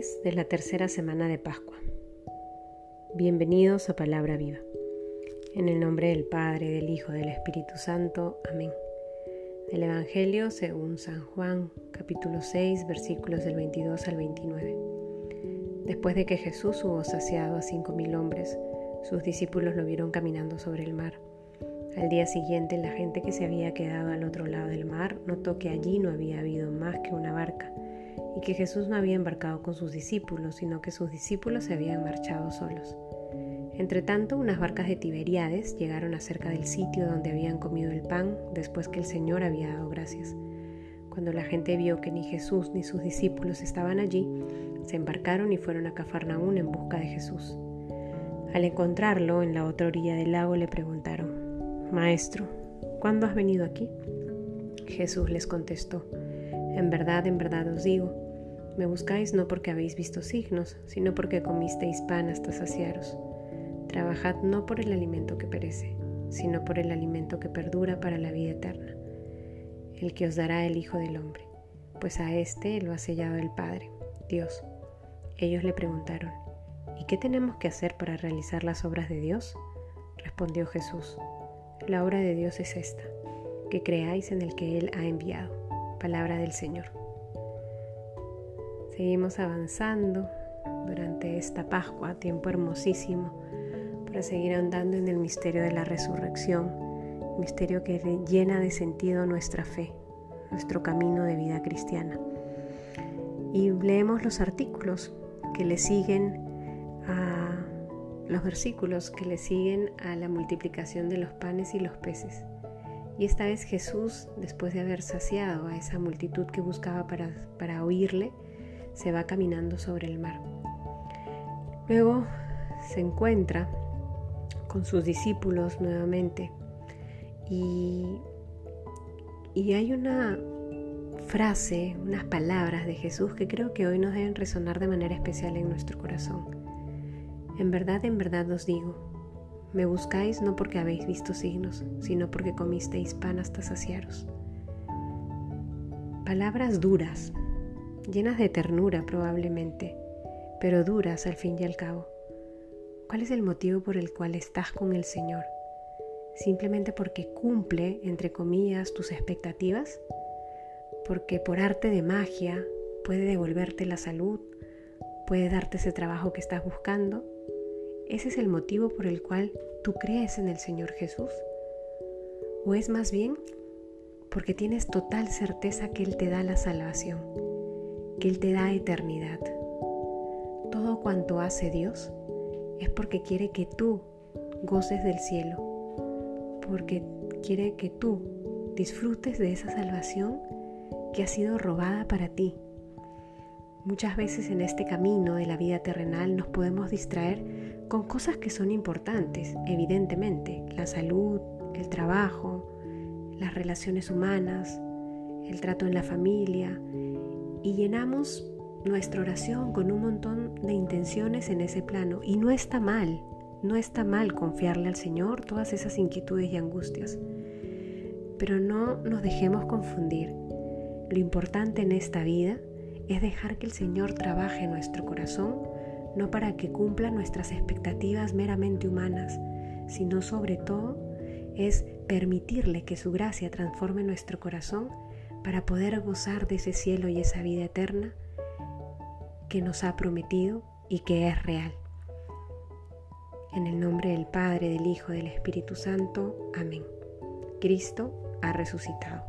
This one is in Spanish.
Viernes de la tercera semana de Pascua. Bienvenidos a Palabra Viva. En el nombre del Padre, del Hijo, del Espíritu Santo. Amén. Del Evangelio según San Juan, capítulo 6, versículos del 22 al 29. Después de que Jesús hubo saciado a cinco mil hombres, sus discípulos lo vieron caminando sobre el mar. Al día siguiente, la gente que se había quedado al otro lado del mar notó que allí no había habido más que una barca y que Jesús no había embarcado con sus discípulos, sino que sus discípulos se habían marchado solos. Entretanto, unas barcas de Tiberíades llegaron acerca del sitio donde habían comido el pan después que el Señor había dado gracias. Cuando la gente vio que ni Jesús ni sus discípulos estaban allí, se embarcaron y fueron a Cafarnaún en busca de Jesús. Al encontrarlo en la otra orilla del lago le preguntaron, Maestro, ¿cuándo has venido aquí? Jesús les contestó, en verdad, en verdad os digo, me buscáis no porque habéis visto signos, sino porque comisteis pan hasta saciaros. Trabajad no por el alimento que perece, sino por el alimento que perdura para la vida eterna, el que os dará el Hijo del Hombre, pues a éste lo ha sellado el Padre, Dios. Ellos le preguntaron, ¿y qué tenemos que hacer para realizar las obras de Dios? Respondió Jesús, la obra de Dios es esta, que creáis en el que Él ha enviado. Palabra del Señor. Seguimos avanzando durante esta Pascua, tiempo hermosísimo, para seguir andando en el misterio de la resurrección, misterio que llena de sentido nuestra fe, nuestro camino de vida cristiana. Y leemos los artículos que le siguen a los versículos que le siguen a la multiplicación de los panes y los peces. Y esta vez Jesús, después de haber saciado a esa multitud que buscaba para, para oírle, se va caminando sobre el mar. Luego se encuentra con sus discípulos nuevamente y, y hay una frase, unas palabras de Jesús que creo que hoy nos deben resonar de manera especial en nuestro corazón. En verdad, en verdad os digo, me buscáis no porque habéis visto signos, sino porque comisteis pan hasta saciaros. Palabras duras, llenas de ternura probablemente, pero duras al fin y al cabo. ¿Cuál es el motivo por el cual estás con el Señor? ¿Simplemente porque cumple, entre comillas, tus expectativas? ¿Porque por arte de magia puede devolverte la salud? ¿Puede darte ese trabajo que estás buscando? ¿Ese es el motivo por el cual tú crees en el Señor Jesús? ¿O es más bien porque tienes total certeza que Él te da la salvación, que Él te da eternidad? Todo cuanto hace Dios es porque quiere que tú goces del cielo, porque quiere que tú disfrutes de esa salvación que ha sido robada para ti. Muchas veces en este camino de la vida terrenal nos podemos distraer con cosas que son importantes, evidentemente, la salud, el trabajo, las relaciones humanas, el trato en la familia, y llenamos nuestra oración con un montón de intenciones en ese plano. Y no está mal, no está mal confiarle al Señor todas esas inquietudes y angustias. Pero no nos dejemos confundir. Lo importante en esta vida es dejar que el Señor trabaje en nuestro corazón no para que cumpla nuestras expectativas meramente humanas, sino sobre todo es permitirle que su gracia transforme nuestro corazón para poder gozar de ese cielo y esa vida eterna que nos ha prometido y que es real. En el nombre del Padre, del Hijo, del Espíritu Santo. Amén. Cristo ha resucitado.